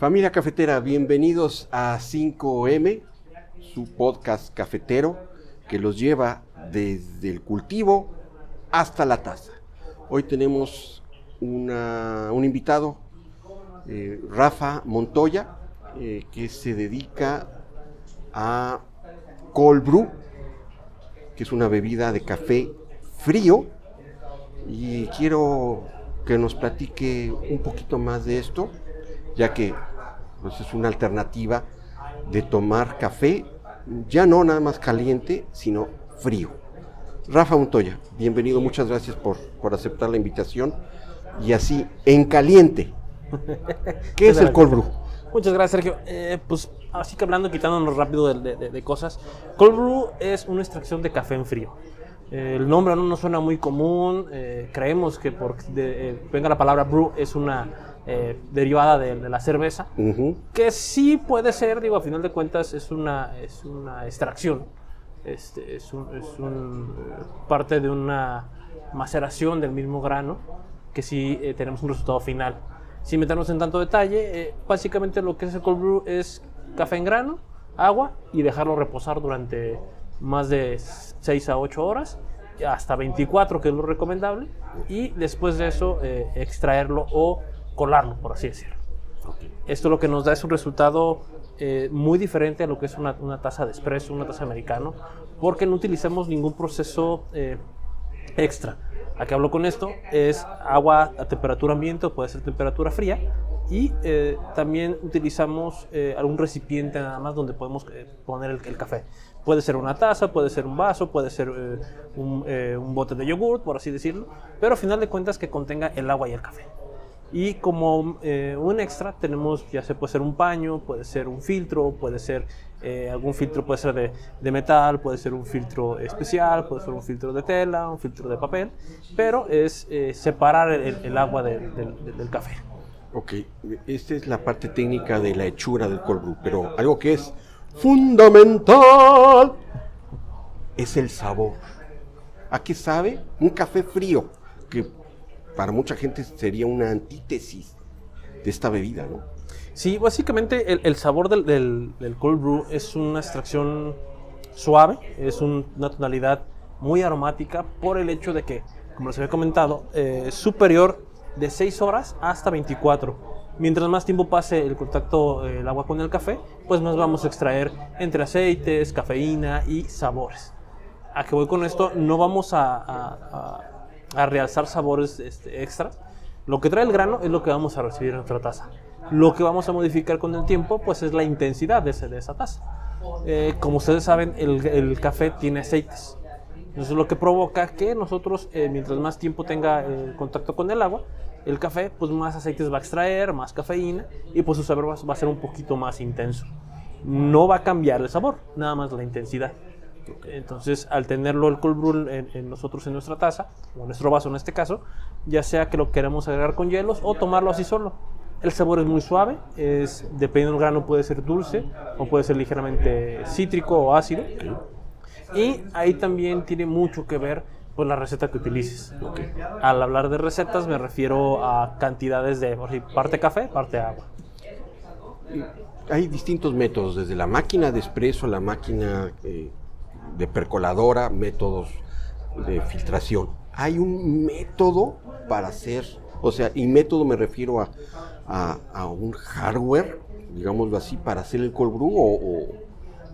Familia cafetera, bienvenidos a 5M, su podcast cafetero que los lleva desde el cultivo hasta la taza. Hoy tenemos una- un invitado, eh, Rafa Montoya, eh, que se dedica a cold brew, que es una bebida de café frío. Y quiero que nos platique un poquito más de esto, ya que pues, es una alternativa de tomar café, ya no nada más caliente, sino frío. Rafa Montoya, bienvenido, muchas gracias por, por aceptar la invitación. Y así, en caliente, ¿qué es el cold brew? Muchas gracias, Sergio. Eh, pues así que hablando, quitándonos rápido de, de- de cosas, cold brew es una extracción de café en frío. Eh, el nombre no nos suena muy común. eh, creemos que por de- eh, venga la palabra brew es una eh, derivada de, de la cerveza, Ujú, que sí puede ser, digo, a final de cuentas es una, es una extracción. Este, es un, es un, eh, parte de una maceración del mismo grano que sí eh, tenemos un resultado final. Sin meternos en tanto detalle, eh, básicamente lo que es el cold brew es café en grano, agua y dejarlo reposar durante más de 6 a 8 horas, hasta 24 que es lo recomendable, y después de eso eh, extraerlo o colarlo, por así decirlo. Esto lo que nos da es un resultado eh, muy diferente a lo que es una, una taza de espresso, una taza americano, porque no utilizamos ningún proceso eh, extra. ¿A qué hablo con esto? Es agua a temperatura ambiente o puede ser temperatura fría. Y eh, también utilizamos algún recipiente nada más donde podemos poner el, el café. Puede ser una taza, puede ser un vaso, puede ser un, un bote de yogur, por así decirlo. Pero al final de cuentas que contenga el agua y el café. Y como eh, un extra tenemos, ya se puede ser un paño, puede ser un filtro, puede ser eh, algún filtro, puede ser de, de metal, puede ser un filtro especial, puede ser un filtro de tela, un filtro de papel, pero es eh, separar el, el agua de- del- del café. Ok, esta es la parte técnica de la hechura del cold brew, pero algo que es fundamental es el sabor. ¿A qué sabe? Un café frío, que para mucha gente sería una antítesis de esta bebida, ¿no? Sí, básicamente el, el sabor del, del- del cold brew es una extracción suave, es un- una tonalidad muy aromática por el hecho de que, como les había comentado, eh, es superior de 6 horas hasta 24. Mientras más tiempo pase el contacto eh, el agua con el café, pues más vamos a extraer entre aceites, cafeína y sabores. ¿A qué voy con esto? No vamos a- a- a realzar sabores este, extras. Lo que trae el grano es lo que vamos a recibir en nuestra taza. Lo que vamos a modificar con el tiempo, pues es la intensidad de, esa taza. Eh, como ustedes saben, el, café tiene aceites. Entonces lo que provoca que nosotros, eh, mientras más tiempo tenga contacto con el agua, el café, pues más aceites va a extraer, más cafeína, y pues su sabor va a ser un poquito más intenso. No va a cambiar el sabor, nada más la intensidad. Entonces, al tenerlo el cold brew en, en nosotros en nuestra taza, o en nuestro vaso en este caso, ya sea que lo queramos agregar con hielos o tomarlo así solo. El sabor es muy suave, es, dependiendo del grano puede ser dulce o puede ser ligeramente cítrico o ácido. Y ahí también tiene mucho que ver pues, la receta que utilices. Al hablar de recetas me refiero a cantidades de parte café, parte agua. Hay distintos métodos, desde la máquina de espresso, la máquina eh, de percoladora, métodos de filtración. Hay un método para hacer, o sea, y método me refiero a, a- un hardware, digámoslo así, para hacer el cold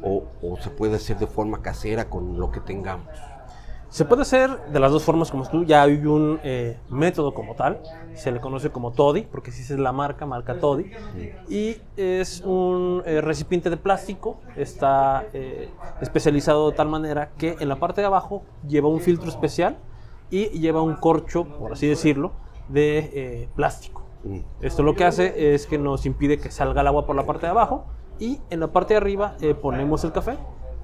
o- o se puede hacer de forma casera con lo que tengamos. Se puede hacer de las dos formas como tú. Ya hay un eh, método como tal. Se le conoce como Toddy, porque si es la marca, marca Toddy. Y es un eh, recipiente de plástico. Está eh, especializado de tal manera que en la parte de abajo lleva un filtro especial y lleva un corcho, por así decirlo, de plástico. Mm. Esto lo que hace es que nos impide que salga el agua por la parte de abajo y en la parte de arriba ponemos el café,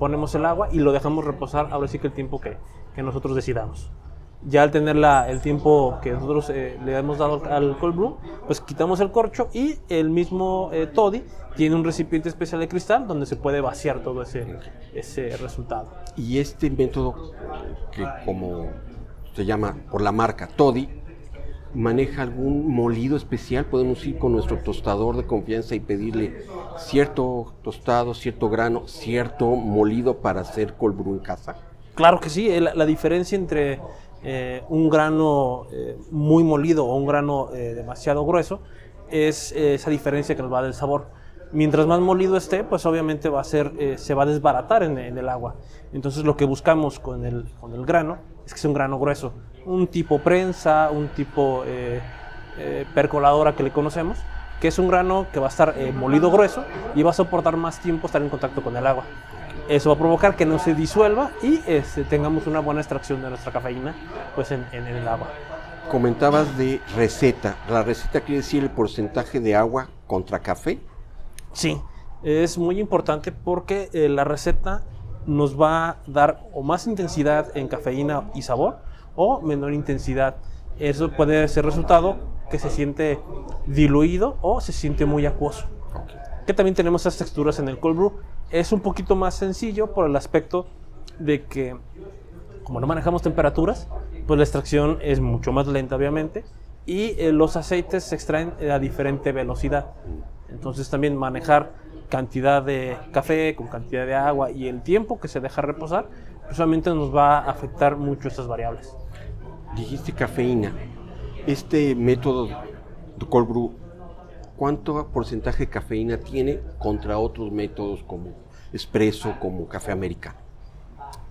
ponemos el agua y lo dejamos reposar ahora sí que el tiempo que, que nosotros decidamos. Ya al tener la- el tiempo que nosotros eh, le hemos dado al cold brew, pues quitamos el corcho y el mismo eh, toddy tiene un recipiente especial de cristal donde se puede vaciar todo ese, ese resultado. Y este método, que como se llama por la marca Toddy, maneja algún molido especial. Podemos ir con nuestro tostador de confianza y pedirle cierto tostado, cierto grano, cierto molido para hacer cold brew en casa. Claro que sí, la, la diferencia entre eh, un grano eh, muy molido o un grano eh, demasiado grueso es esa diferencia que nos va a dar el sabor. Mientras más molido esté, pues obviamente va a ser, se va a desbaratar en, en, el agua. Entonces lo que buscamos con el, con el grano es que sea un grano grueso, un tipo prensa, un tipo percoladora que le conocemos, que es un grano que va a estar molido grueso y va a soportar más tiempo estar en contacto con el agua. Eso va a provocar que no se disuelva y este, tengamos una buena extracción de nuestra cafeína pues en, en, el agua. Comentabas de receta. ¿La receta quiere decir el porcentaje de agua contra café? Sí, es muy importante porque eh, la receta nos va a dar o más intensidad en cafeína y sabor o menor intensidad. Eso puede ser resultado que se siente diluido o se siente muy acuoso. Okay. Que también tenemos esas texturas en el cold brew es un poquito más sencillo por el aspecto de que, como no manejamos temperaturas, pues la extracción es mucho más lenta, obviamente, y eh, los aceites se extraen a diferente velocidad. Entonces también manejar cantidad de café con cantidad de agua y el tiempo que se deja reposar, pues obviamente nos va a afectar mucho estas variables. Dijiste cafeína. Este método de cold cuánto porcentaje de cafeína tiene contra otros métodos como espresso, como café americano.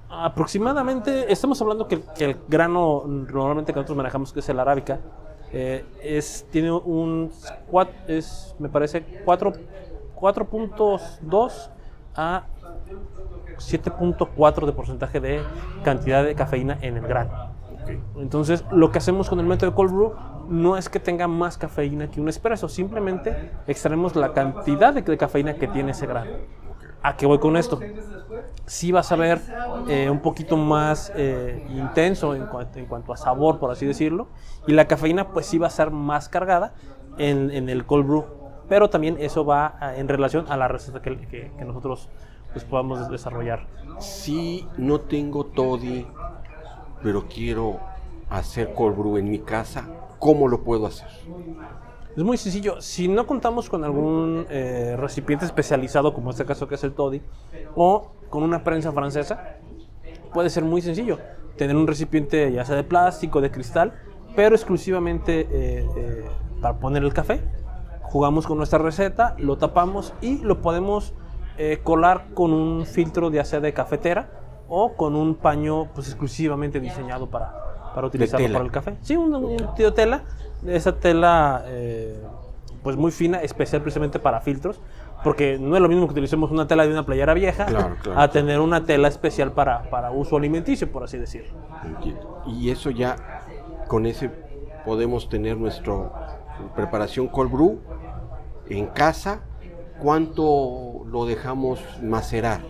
Aproximadamente, estamos hablando que, que, el grano normalmente que nosotros manejamos, que es el arábica, eh, es, tiene un, es, me parece, 4.2 a 7.4 de porcentaje de cantidad de cafeína en el grano. Entonces, lo que hacemos con el método de cold brew no es que tenga más cafeína que un espresso, simplemente extraemos la cantidad de, de cafeína que tiene ese grano. ¿A qué voy con esto? Sí vas a ver eh, un poquito más eh, intenso en cuanto, en cuanto, a sabor, por así decirlo, y la cafeína pues sí va a ser más cargada en, en el cold brew, pero también eso va a, en relación a la receta que, que, que nosotros pues, podamos desarrollar. Si no tengo toddy, pero quiero hacer cold brew en mi casa, ¿cómo lo puedo hacer? Es muy sencillo. Si no contamos con algún eh, recipiente especializado, como este caso que es el toddy, o con una prensa francesa, puede ser muy sencillo. Tener un recipiente ya sea de plástico, de cristal, pero exclusivamente eh, eh, para poner el café. Jugamos con nuestra receta, lo tapamos y lo podemos eh, colar con un filtro ya sea de cafetera o con un paño pues exclusivamente diseñado para, para utilizarlo para el café. Sí, un, un tío tela esa tela eh, pues muy fina, especial precisamente para filtros, porque no es lo mismo que utilicemos una tela de una playera vieja Claro, claro. a tener una tela especial para, para uso alimenticio, por así decirlo. Entiendo. Y eso ya, con ese podemos tener nuestra preparación cold brew en casa. ¿Cuánto lo dejamos macerar?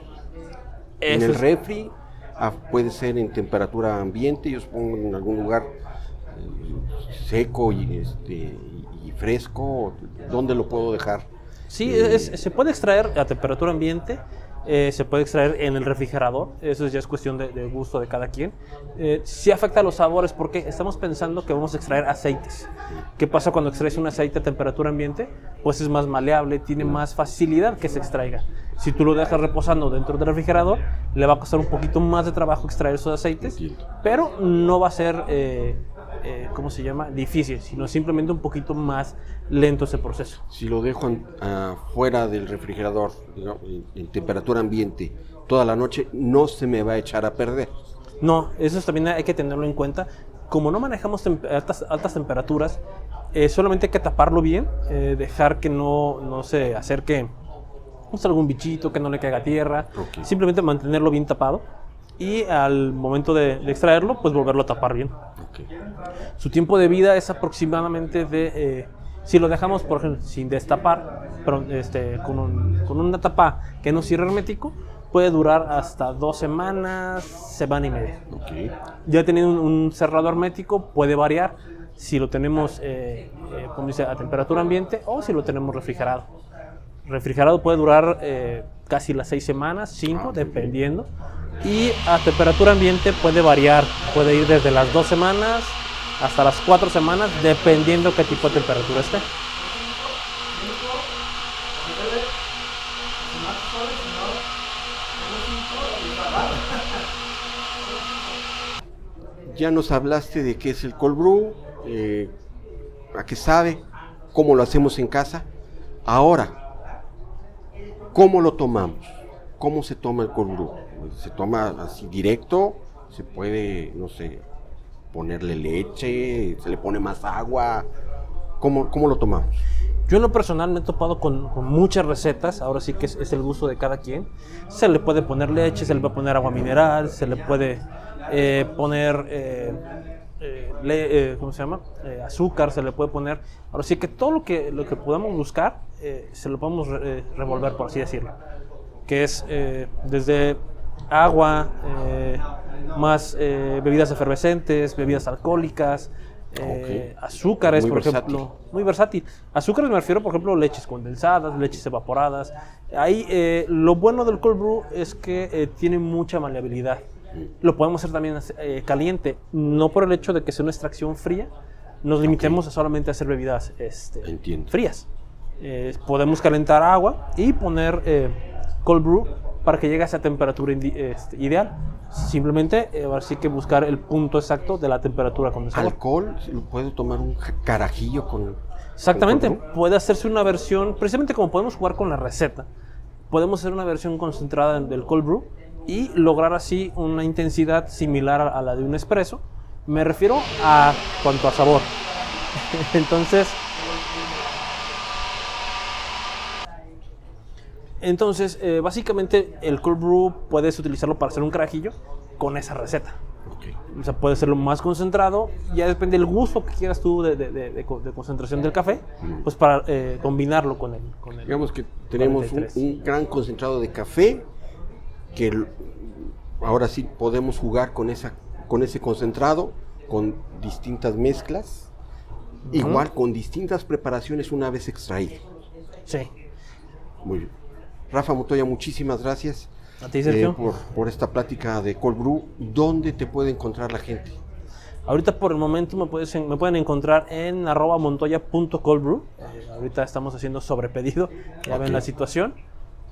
En el refri, ah, puede ser en temperatura ambiente, yo supongo en algún lugar eh, seco y, este, y- y fresco. ¿Dónde lo puedo dejar? Sí, Eh, es- se puede extraer a temperatura ambiente, eh, se puede extraer en el refrigerador, eso ya es cuestión de, de gusto de cada quien. Eh, sí afecta a los sabores porque estamos pensando que vamos a extraer aceites. ¿Qué pasa cuando extraes un aceite a temperatura ambiente? Pues es más maleable, tiene más facilidad que se extraiga. Si tú lo dejas reposando dentro del refrigerador, le va a costar un poquito más de trabajo extraer esos aceites, pero no va a ser, eh, eh, ¿cómo se llama? Difícil, sino simplemente un poquito más lento ese proceso. Si lo dejo en- ah, fuera del refrigerador, digamos, en, en temperatura ambiente, toda la noche, no se me va a echar a perder. No, eso también hay que tenerlo en cuenta. Como no manejamos tem- altas, altas temperaturas, eh, solamente hay que taparlo bien, eh, dejar que no, no se acerque sé, algún bichito, que no le caiga tierra, Ok. simplemente mantenerlo bien tapado y al momento de, de extraerlo, pues volverlo a tapar bien. Ok. Su tiempo de vida es aproximadamente de, eh, si lo dejamos, por ejemplo, sin destapar, pero este, con, un- con una tapa que no cierre hermético, puede durar hasta dos semanas, semana y media. Ok. Ya teniendo un, un cerrado hermético puede variar si lo tenemos, eh, eh, como dice, a temperatura ambiente o si lo tenemos refrigerado. Refrigerado puede durar eh, casi las seis semanas, cinco, Ah, dependiendo. Y a temperatura ambiente puede variar, puede ir desde las dos semanas hasta las 4 semanas, dependiendo qué tipo de temperatura esté. Ya nos hablaste de qué es el cold brew, eh, a qué sabe, cómo lo hacemos en casa. Ahora, ¿cómo lo tomamos? ¿Cómo se toma el cold brew? ¿Se toma así directo? ¿Se puede, no sé, ponerle leche? ¿Se le pone más agua? ¿Cómo, cómo lo tomamos? Yo en lo personal me he topado con, muchas recetas, ahora sí que es, el gusto de cada quien. Se le puede poner leche, se le puede poner agua mineral, se le puede eh, poner, eh, eh, ¿cómo se llama? azúcar, se le puede poner. Ahora sí que todo lo que, lo que podamos buscar, se lo podemos re, revolver, por así decirlo. Que es desde agua, más bebidas efervescentes, bebidas alcohólicas, eh, azúcares, muy por versátil. ejemplo, muy versátil. Azúcares me refiero, por ejemplo, leches condensadas, leches evaporadas. Ahí eh, lo bueno del cold brew es que eh, tiene mucha maleabilidad. Lo podemos hacer también caliente, no por el hecho de que sea una extracción fría, nos limitemos okay. a solamente hacer bebidas este, frías. podemos calentar agua y poner cold brew para que llegue a esa temperatura este, ideal. Simplemente eh, ahora sí que buscar el punto exacto de la temperatura condensada. ¿Alcohol? ¿Puede tomar un carajillo con...? Exactamente, con puede hacerse una versión, precisamente como podemos jugar con la receta, podemos hacer una versión concentrada del cold brew y lograr así una intensidad similar a la de un espresso. Me refiero a cuanto a sabor. Entonces, Entonces, eh, básicamente el cold brew puedes utilizarlo para hacer un carajillo con esa receta. Okay. O sea, puede serlo más concentrado, ya depende del gusto que quieras tú de, de, de, de concentración del café, pues para eh, combinarlo con el, con el, Digamos que tenemos un, un, gran concentrado de café, que el, ahora sí podemos jugar con, esa, con ese concentrado, con distintas mezclas, uh -huh. igual con distintas preparaciones una vez extraído. Sí. Muy bien. Rafa Montoya, muchísimas gracias. A ti, Sergio. Eh, por, por, esta plática de Cold Brew. ¿Dónde te puede encontrar la gente? Ahorita por el momento me, puedes, me pueden encontrar en arroba montoya.coldbrew. Eh, ahorita estamos haciendo sobrepedido, ya okay. ven la situación.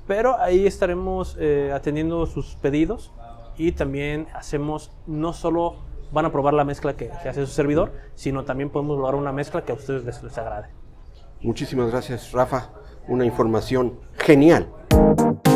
Pero ahí estaremos eh, atendiendo sus pedidos y también hacemos, no solo van a probar la mezcla que, que hace su servidor, sino también podemos lograr una mezcla que a ustedes les, les agrade. Muchísimas gracias, Rafa. Una información genial. Thank you.